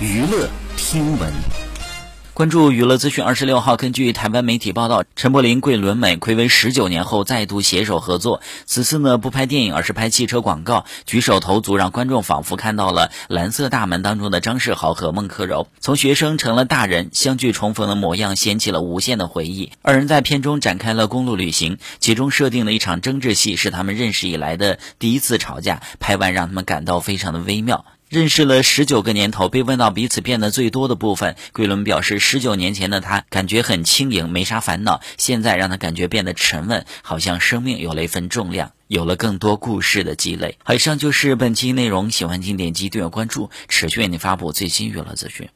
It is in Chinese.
娱乐听闻。关注娱乐资讯。二十六号，根据台湾媒体报道，陈柏霖、桂纶镁暌违十九年后再度携手合作。此次呢，不拍电影，而是拍汽车广告，举手投足让观众仿佛看到了《蓝色大门》当中的张世豪和孟克柔，从学生成了大人，相聚重逢的模样掀起了无限的回忆。二人在片中展开了公路旅行，其中设定的一场争执戏是他们认识以来的第一次吵架，拍完让他们感到非常的微妙。认识了十九个年头，被问到彼此变得最多的部分，桂纶表示，十九年前的他感觉很轻盈，没啥烦恼，现在让他感觉变得沉稳，好像生命有了一份重量，有了更多故事的积累。以上就是本期内容，喜欢请点击订阅关注，持续为您发布最新娱乐资讯。